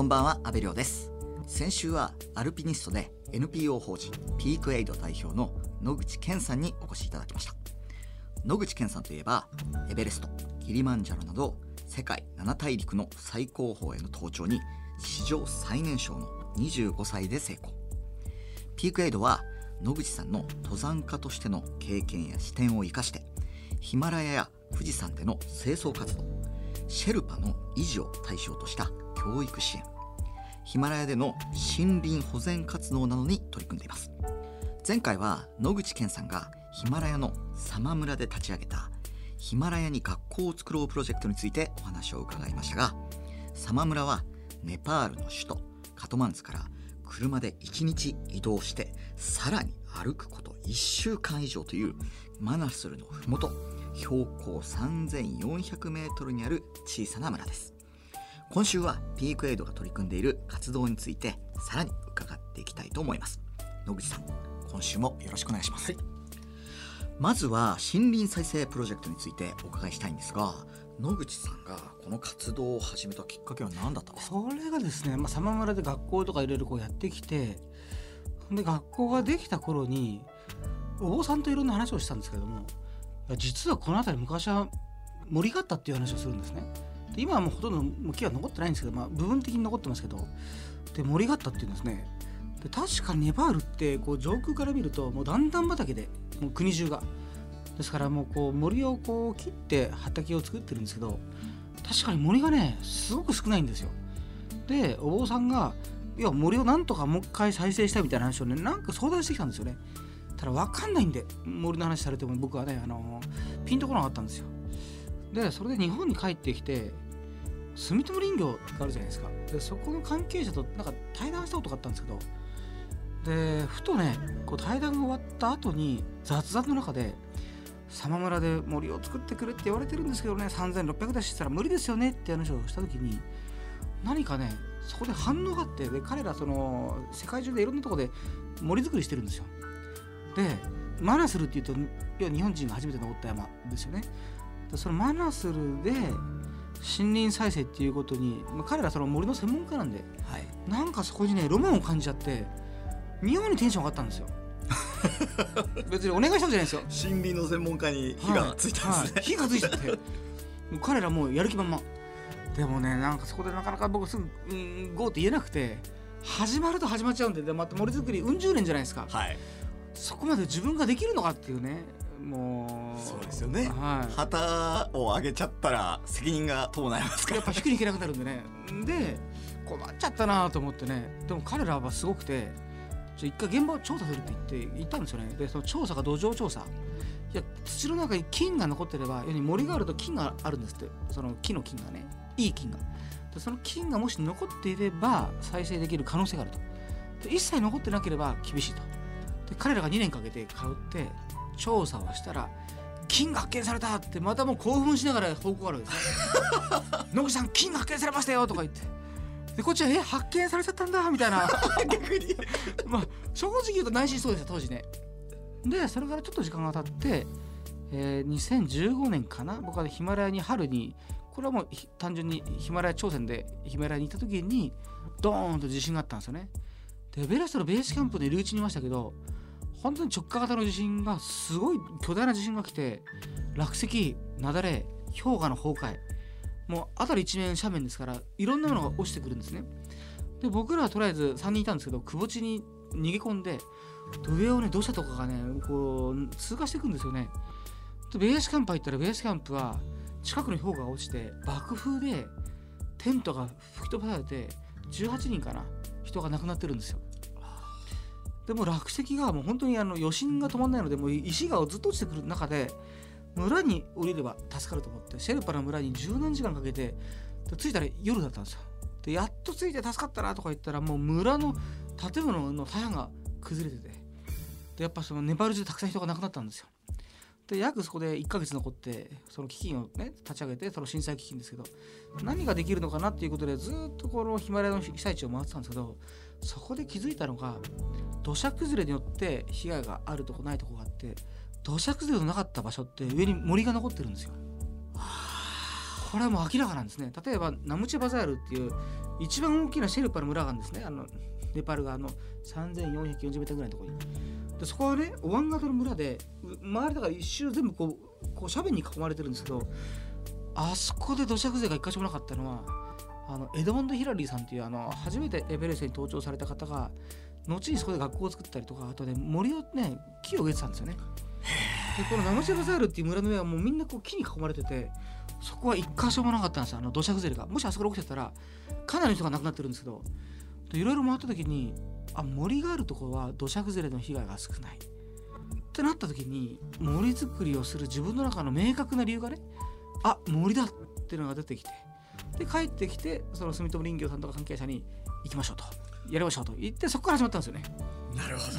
こんばんは阿部亮です。先週はアルピニストで NPO 法人ピークエイド代表の野口健さんにお越しいただきました。野口健さんといえばエベレストキリマンジャロなど世界7大陸の最高峰への登頂に史上最年少の25歳で成功。ピークエイドは野口さんの登山家としての経験や視点を生かしてヒマラヤや富士山での清掃活動シェルパの維持を対象とした教育支援。ヒマラヤでの森林保全活動などに取り組んでいます。前回は野口健さんがヒマラヤのサマ村で立ち上げたヒマラヤに学校を作ろうプロジェクトについてお話を伺いましたがサマ村はネパールの首都カトマンズから車で1日移動してさらに歩くこと1週間以上というマナスルの麓標高3400メートルにある小さな村です。今週はピークエイドが取り組んでいる活動についてさらに伺っていきたいと思います。野口さん今週もよろしくお願いします、はい、まずは森林再生プロジェクトについてお伺いしたいんですが野口さんがこの活動を始めたきっかけは何だったんですか？それがですね、まあ、様村で学校とかいろいろこうやってきてで学校ができた頃にお坊さんといろんな話をしたんですけれども実はこの辺り昔は森があったっていう話をするんですね。今はもうほとんど木は残ってないんですけど、まあ、部分的に残ってますけどで森があったっていうんですね。で確かネパールってこう上空から見るともう段々畑でもう国中が。ですからもうこう森をこう切って畑を作ってるんですけど確かに森がねすごく少ないんですよ。でお坊さんがいや森をなんとかもう一回再生したいみたいな話をねなんか相談してきたんですよね。ただ分かんないんで森の話されても僕はねあのピンとこなかったんですよ。でそれで日本に帰ってきて住友林業があるじゃないですかでそこの関係者となんか対談したことがあったんですけどでふとねこう対談が終わった後に雑談の中で「様村で森を作ってくれって言われてるんですけどね3600出したら無理ですよね」って話をした時に何かねそこで反応があってで彼らその世界中でいろんなとこで森作りしてるんですよ。でマナスルっていうと要は日本人が初めて登った山ですよね。そのマナスルで森林再生っていうことに、まあ、彼らその森の専門家なんで、はい、なんかそこにねロマンを感じちゃって妙にテンション上がったんですよ。別にお願いしたんじゃないですよ。森林の専門家に火がついたんですね、はい。はい、火がついちゃって。彼らもうやる気満々。でもねなんかそこでなかなか僕すぐ「うんゴー」って言えなくて始まると始まっちゃうんででまた森作りうん十年じゃないですか、はい、そこまで自分ができるのかっていうねもうそうですよね、はい、旗を上げちゃったら責任が伴いますから。やっぱ引くにいけなくなるんでね。で困っちゃったなと思ってね。でも彼らはすごくて一回現場を調査するって言って行ったんですよね。でその調査が土壌調査。いや土の中に菌が残ってれば要に森があると菌があるんですって。その木の菌がね。いい菌が。でその菌がもし残っていれば再生できる可能性があると。で一切残ってなければ厳しいと。で彼らが2年かけて通って調査をしたら金が発見されたってまたもう興奮しながら報告があるんですね 野口さん金が発見されましたよとか言って。でこっちは「え発見されちゃったんだ」みたいな。逆に。まあ正直言うと内心そうですよ当時ね。でそれからちょっと時間が経って、えー、2015年かな？僕はヒマラヤに春にこれはもう単純にヒマラヤ朝鮮でヒマラヤに行った時にドーンと地震があったんですよね。でベレストのベースキャンプの入り口にいましたけど本当に直下型の地震がすごい巨大な地震が来て落石雪崩氷河の崩壊もう辺り一面斜面ですからいろんなものが落ちてくるんですね。で僕らはとりあえず3人いたんですけど窪地に逃げ込んで上をね土砂とかがねこう通過していくんですよね。でベースキャンプ入ったらベースキャンプは近くの氷河が落ちて爆風でテントが吹き飛ばされて18人かな人が亡くなってるんですよ。でも落石がもう本当にあの余震が止まらないのでもう石がずっと落ちてくる中で村に降りれば助かると思ってシェルパの村に十何時間かけて着いたら夜だったんですよ。でやっと着いて助かったなとか言ったらもう村の建物の大半が崩れててでやっぱそのネパール中たくさん人が亡くなったんですよ。で約そこで1ヶ月残ってその基金をね立ち上げてその震災基金ですけど何ができるのかなっていうことでずっとこのヒマラヤの被災地を回ってたんですけどそこで気づいたのが土砂崩れによって被害があるとこないとこがあって土砂崩れのなかった場所って上に森が残ってるんですよ。これはもう明らかなんですね。例えばナムチェバザールっていう一番大きなシェルパの村があるんですね。あのネパール側の 3440m ぐらいのとこに。でそこはねオワン型の村で周りだから一周全部こうこう斜面に囲まれてるんですけどあそこで土砂崩れが一箇所もなかったのはあのエドモンド・ヒラリーさんっていうあの初めてエベレストに登頂された方が後にそこで学校を作ったりとかあとね森をね木を植えてたんですよね。でこのナムチェバザールっていう村の上はもうみんなこう木に囲まれててそこは一箇所もなかったんですあの土砂崩れが。もしあそこで起きてたらかなりの人が亡くなってるんですけどいろいろ回った時にあ森があるところは土砂崩れの被害が少ない。ってなった時に森作りをする自分の中の明確な理由がねあ森だっていうのが出てきて。で帰ってきてその住友林業さんとか関係者に行きましょうと。やりましょうと。言ってそこから始まったんですよね。なるほ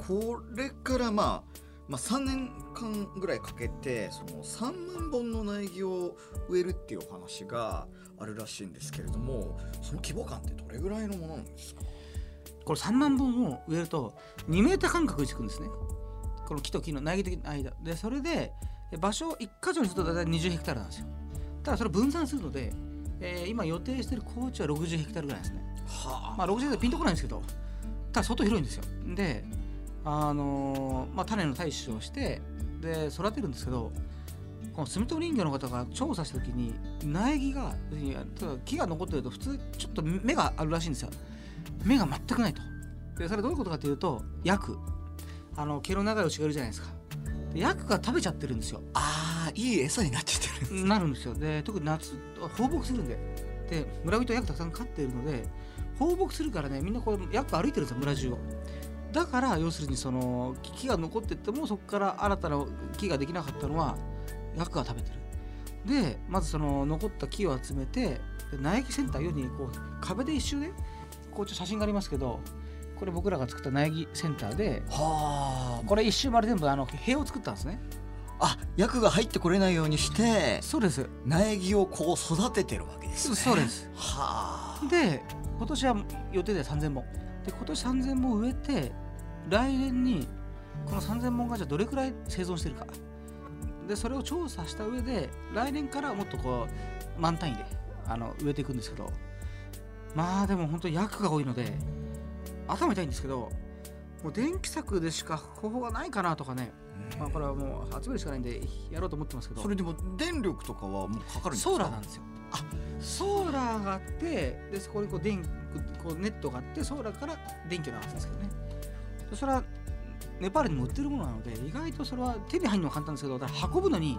ど。これからまあまあ、3年間ぐらいかけてその3万本の苗木を植えるっていうお話があるらしいんですけれどもその規模感ってどれぐらいのものなんですか？これ3万本を植えると2メーター間隔につくんですね。この木と木の苗木的な間。でそれで場所を1箇所にすると大体20ヘクタールなんですよただそれ分散するので、えー今予定してる高地は60ヘクタールぐらいですね。はまあ60ヘクタールピンとこないんですけどただ相当広いんですよ。であのーまあ種の採取をしてで育てるんですけどこの住友林業の方が調査した時に苗木が木が残ってると普通ちょっと芽があるらしいんですよ。芽が全くないと。でそれどういうことかというとヤク。あの毛の長い牛がいるじゃないですか。でヤクが食べちゃってるんですよ。あーいい餌になっちなるんですよ。で特に夏放牧するんで。で村人はヤクたくさん飼っているので放牧するからねみんなこうヤク歩いてるんですよ村中を。だから要するにその木が残ってってもそこから新たな木ができなかったのはヤクが食べてる。でまずその残った木を集めてで苗木センターようにこう壁で一周ねこうちょっと写真がありますけどこれ僕らが作った苗木センターではあ。これ一周丸全部あの塀を作ったんですねあ薬が入ってこれないようにしてそうです。苗木をこう育ててるわけですね。そうです。はあ。で今年は予定で3000本。で今年3000本植えて来年にこの3000本がじゃあどれくらい生存してるか。でそれを調査した上で来年からもっとこう満単位であの植えていくんですけど。まあでも本当に薬が多いので頭痛いんですけどもう電気柵でしか方法がないかなとかね、まあ、これはもう集めるしかないんでやろうと思ってますけど。それでも電力とかはもうかかるんですか？ソーラーなんですよ。あソーラーがあってでそこにこう電こうネットがあってソーラーから電気を流すんですけどね。でそれはネパールにも売ってるものなので意外とそれは手に入るのは簡単ですけど運ぶのに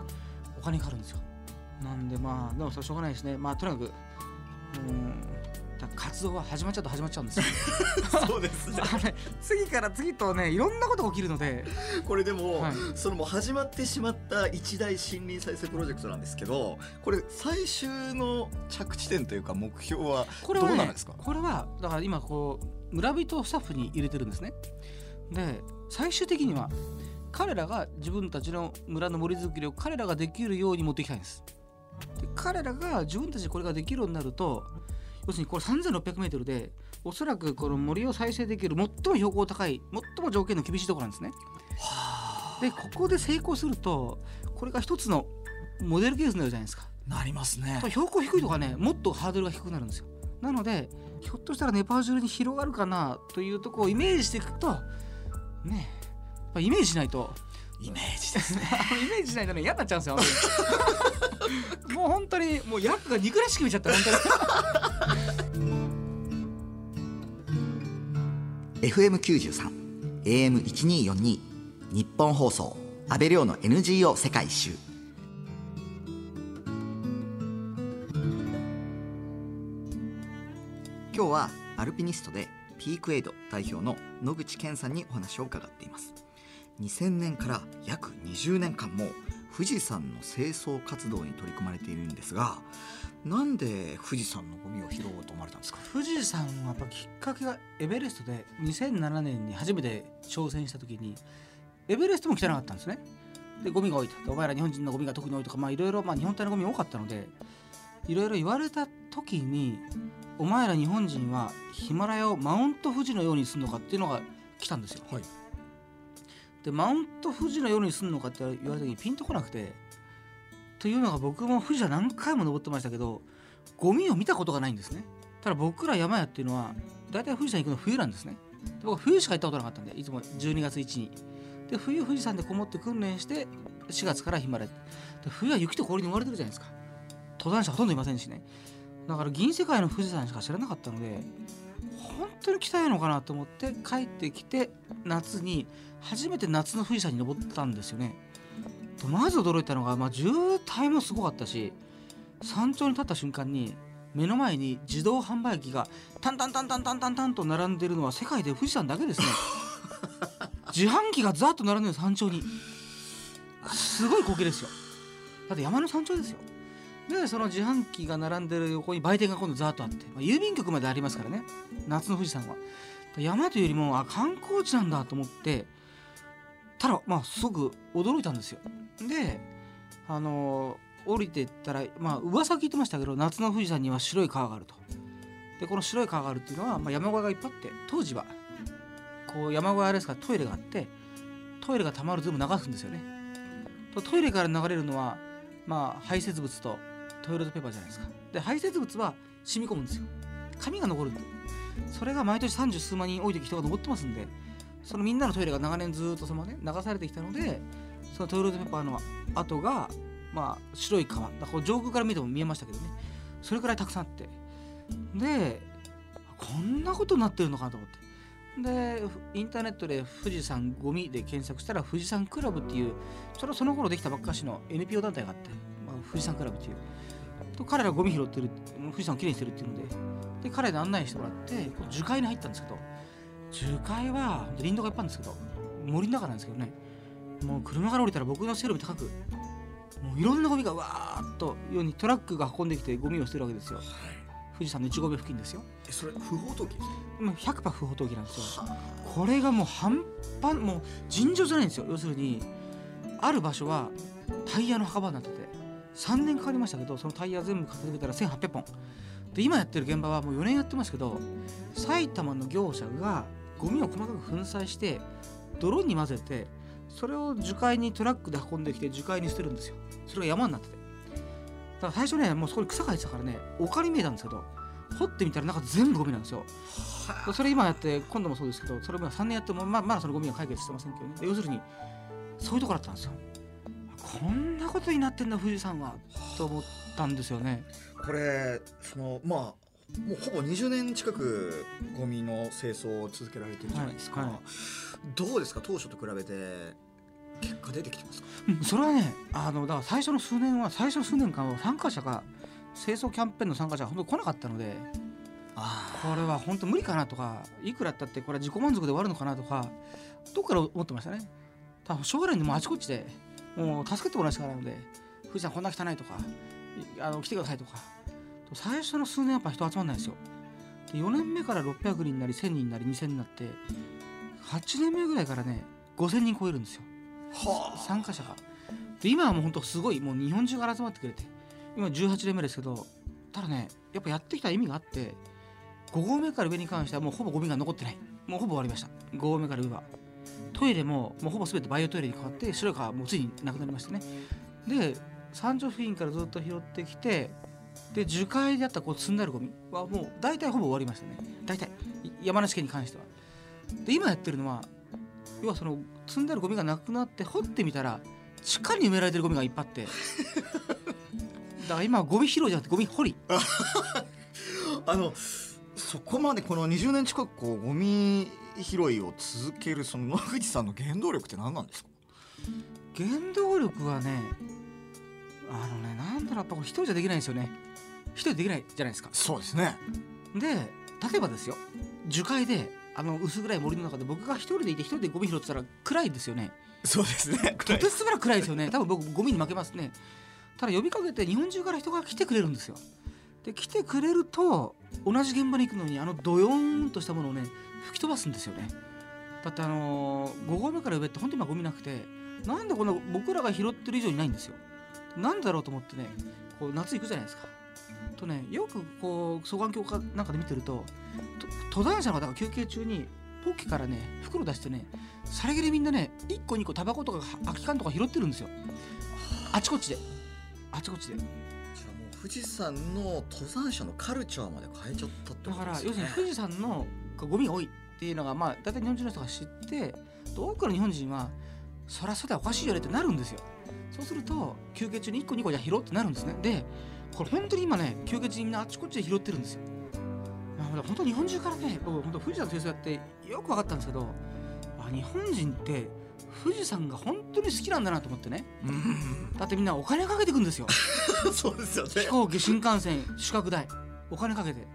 お金かかるんですよ。なんでまあでもそれはしょうがないですね。まあとにかくうん活動は始まっちゃうと始まっちゃうんですよ。そうですね。あ次から次とねいろんなことが起きるので。これでも、はい。そのもう始まってしまった一大森林再生プロジェクトなんですけどこれ最終の着地点というか目標はこれは、ね、どうなんですか？これはだから今こう村人スタッフに入れてるんですね。で最終的には彼らが自分たちの村の森づくりを彼らができるように持っていきたいんです。で彼らが自分たちでこれができるようになると要するにこれ 3600m でおそらくこの森を再生できる最も標高高い最も条件の厳しいところなんですね。はあ。でここで成功するとこれが一つのモデルケースになるじゃないですか。なりますね。標高低いとかねもっとハードルが低くなるんですよ。なのでひょっとしたらネパール中に広がるかなというところをイメージしていくとねやっぱイメージしないとイメージですね。イメージしないとね嫌になっちゃうんですよもう本当にもうヤクが憎らしく見ちゃった本当に。FM93 AM1242 日本放送安倍亮の NGO 世界一周。今日はアルピニストでピークエイド代表の野口健さんにお話を伺っています2000年から約20年間も富士山の清掃活動に取り組まれているんですがなんで富士山のゴミを拾おうと思われたんですか？富士山はやっぱきっかけがエベレストで2007年に初めて挑戦した時にエベレストも汚かったんですね。でゴミが多いと。でお前ら日本人のゴミが特に多いとかまあいろいろまあ日本体のゴミ多かったのでいろいろ言われた時にお前ら日本人はヒマラヤをマウント富士のようにするのかっていうのが来たんですよ、はいでマウント富士のようにするのかって言われた時にピンとこなくて。というのが僕も富士山何回も登ってましたけどゴミを見たことがないんですね。ただ僕ら山屋っていうのは大体富士山行くの冬なんですね。僕は冬しか行ったことなかったんでいつも12月1に。で冬富士山でこもって訓練して4月からヒマラヤで冬は雪と氷に覆われてるじゃないですか。登山者ほとんどいませんしね。だから銀世界の富士山しか知らなかったので本当に来たいのかなと思って帰ってきて夏に初めて夏の富士山に登ったんですよね。とまず驚いたのが、まあ、渋滞もすごかったし山頂に立った瞬間に目の前に自動販売機がタンタンタンタンタンタンタンと並んでるのは世界で富士山だけですね。自販機がザッと並んでる山頂に。すごい光景ですよ。だって山の山頂ですよ。でその自販機が並んでる横に売店が今度ザーッとあって、まあ、郵便局までありますからね。夏の富士山は。山というよりもあ観光地なんだと思ってただまあすごく驚いたんですよ。であの降りてったらまあ噂聞いてましたけど夏の富士山には白い川があると。でこの白い川があるっていうのは、まあ、山小屋がいっぱいあって当時はこう山小屋ですからトイレがあってトイレがたまる全部流すんですよね。とトイレから流れるのはまあ排泄物とトイレットペーパーじゃないですか。で排泄物は染み込むんですよ。紙が残るんでそれが毎年三十数万人多い時人が登ってますんでそのみんなのトイレが長年ずっとそのね流されてきたのでそのトイレットペーパーの跡がまあ白い川だから上空から見ても見えましたけどね。それくらいたくさんあって。でこんなことになってるのかなと思って。でインターネットで富士山ゴミで検索したら富士山クラブっていうそれはその頃できたばっかしの NPO 団体があって、まあ、富士山クラブっていう。と彼らゴミ拾ってる富士山をきれいにしてるっていうので。で彼らに案内してもらって樹海に入ったんですけど。樹海は林道がいっぱいあるんですけど森の中なんですけどねもう車から降りたら僕の背より高くもういろんなゴミがわーっとようにトラックが運んできてゴミを捨てるわけですよ、富士山の1合目付近ですよ。えそれ不法投棄ですか？もう100%不法投棄なんですよ。これがもう半端もう尋常じゃないんですよ。要するにある場所はタイヤの墓場になってて3年かかりましたけどそのタイヤ全部片付けたら1800本。で今やってる現場はもう4年やってますけど埼玉の業者がゴミを細かく粉砕して泥に混ぜてそれを樹海にトラックで運んできて樹海に捨てるんですよ。それが山になってて。だから最初ねもうそこに草が生えてたからね丘に見えたんですけど掘ってみたら中全部ゴミなんですよ。それ今やって今度もそうですけどそれも3年やってもままだそのゴミは解決してませんけどね。要するにそういうところだったんですよ。こんなことになってんだ富士山は。と思ったんですよね。これそのまあもうほぼ20年近くゴミの清掃を続けられてるじゃないですか、はいはい。どうですか？当初と比べて結果出てきてますか？うんそれはねあのだから最初の数年は最初の数年間は参加者が清掃キャンペーンの参加者が本当来なかったのであこれは本当無理かなとかいくらだってこれは自己満足で終わるのかなとかどっから思ってましたね。多分将来にもうあちこちでもう助けてもらうしかないので富士山こんな汚いとかいあの来てくださいとか最初の数年やっぱ人集まんないですよ。で4年目から600人になり1000人になり2000になって8年目ぐらいからね5000人超えるんですよ。はあ。参加者が。で今はもう本当すごいもう日本中から集まってくれて今18年目ですけどただねやっぱやってきた意味があって5合目から上に関してはもうほぼゴミが残ってない。もうほぼ終わりました。5合目から上は。トイレももうほぼ全てバイオトイレに変わって白い川もうついになくなりましたね。で山頂付近からずっと拾ってきてで樹海であったこう積んであるゴミはもう大体ほぼ終わりましたね。大体。い山梨県に関しては。で今やってるのは要はその積んであるゴミがなくなって掘ってみたら地下に埋められてるゴミがいっぱいあって。だから今はゴミ拾いじゃなくてゴミ掘り。あのそこまでこの20年近くこうゴミ拾いを続けるその野口さんの原動力って何なんですか？原動力はねあのねなんだろうやっぱ一人じゃできないんですよね一人でできないじゃないですか。そうですね。で例えばですよ。樹海であの薄暗い森の中で僕が一人でいて一人でゴミ拾ってたら暗いですよね。そうですね。とてつもなく暗いですよね。多分僕ゴミに負けますね。ただ呼びかけて日本中から人が来てくれるんですよ。で来てくれると同じ現場に行くのにあのドヨーンとしたものをね吹き飛ばすんですよね。だってあのー、5合目から上って本当に今ゴミなくてなんでこんな僕らが拾ってる以上にないんですよ。なんだろうと思ってねこう夏行くじゃないですかとねよくこう双眼鏡かなんかで見てるとと登山者の方が休憩中にポッケからね袋出してねさりげにみんなね1個2個タバコとか空き缶とか拾ってるんですよ。あちこちで。あちこちで。じゃあもう富士山の登山者のカルチャーまで変えちゃったってだからことですよね要するに富士山のゴミが多いっていうのがまあ大体日本人の人が知って多くの日本人はそりゃそうだよおかしいよねってなるんですよ。そうすると休憩中に1個2個じゃ拾うってなるんですね。でこれ本当に今ね休憩中にみんなあちこちで拾ってるんですよ。まあ本当日本中からね僕本当富士山の清掃やってよく分かったんですけどあ日本人って富士山が本当に好きなんだなと思ってね。うん。だってみんなお金かけてくんですよ。そうですよね。飛行機新幹線宿泊代お金かけて。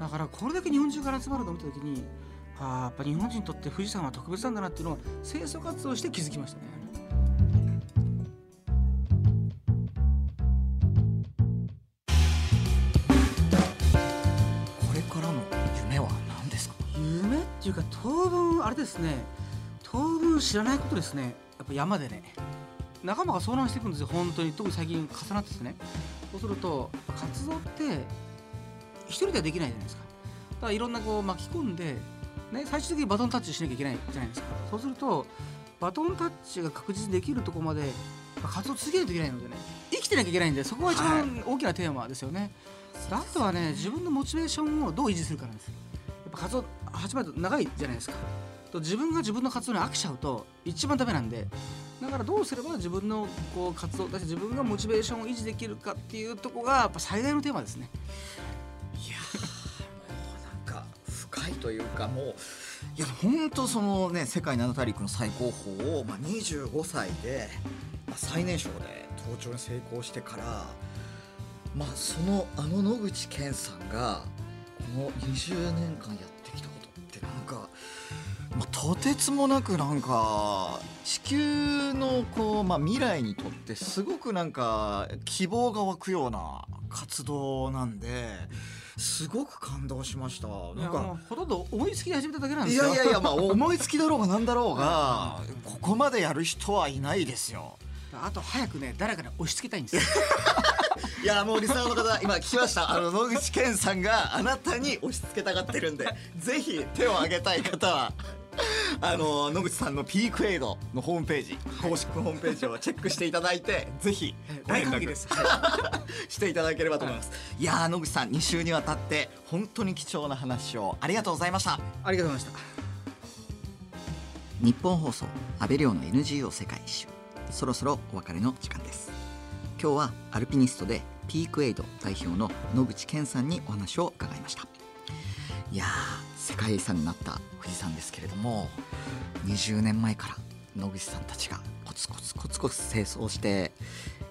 だからこれだけ日本中から集まると思った時にあーやっぱ日本人にとって富士山は特別なんだなっていうのを清掃活動をして気づきましたねいうか当分あれですね。当分知らないことですね。やっぱ山でね。仲間が遭難していくんですよ。本当に。特に最近重なってですね。そうすると活動って一人ではできないじゃないですか。だからいろんなこう巻き込んで、ね、最終的にバトンタッチしなきゃいけないじゃないですか。そうするとバトンタッチが確実にできるところまでまあ活動続けないといけないのでね。生きてなきゃいけないんでそこが一番大きなテーマですよね、であとはね自分のモチベーションをどう維持するかなんですよぱ活動始まると長いじゃないですか。と自分が自分の活動に飽きちゃうと一番ダメなんでだからどうすれば自分のこう活動だし自分がモチベーションを維持できるかっていうとこがやっぱ最大のテーマですね。いやもうなんか深いというかもういや本当そのね世界七大陸の最高峰を、まあ、25歳で、まあ、最年少で登頂に成功してからまあそのあの野口健さんがの20年間やってきたことってなんか、まあ、とてつもなくなんか地球のこう、まあ、未来にとってすごくなんか希望が湧くような活動なんですごく感動しました。いなんかほとんど思いつきで始めただけなんですよ。いやいやいやまあ 思いつきだろうがなんだろうがここまでやる人はいないですよ。あと早くね誰かに押し付けたいんですよ いやもうリスナーの方今聞きました。あの野口健さんがあなたに押し付けたがってるんでぜひ手を挙げたい方はあの野口さんのピークエイドのホームページ公式ホームページをチェックしていただいてぜひ大歓迎です、していただければと思います。いやー野口さん2週にわたって本当に貴重な話をありがとうございました。ありがとうございました。日本放送安倍亮の NGO 世界一周。そろそろお別れの時間です今日はアルピニストでピークエイド代表の野口健さんにお話を伺いました。いやー世界遺産になった富士山ですけれども20年前から野口さんたちがコツコツコツコツ清掃して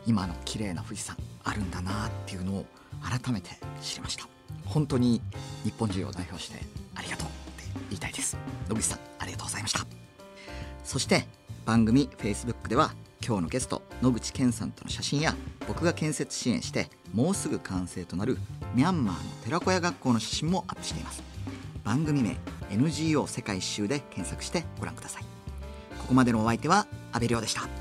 今の綺麗な富士山あるんだなっていうのを改めて知りました。本当に日本中を代表してありがとうって言いたいです。野口さんありがとうございました。そして番組 Facebook では今日のゲスト野口健さんとの写真や僕が建設支援してもうすぐ完成となるミャンマーの寺子屋学校の写真もアップしています。番組名 NGO 世界一周で検索してご覧ください。ここまでのお相手は阿部亮でした。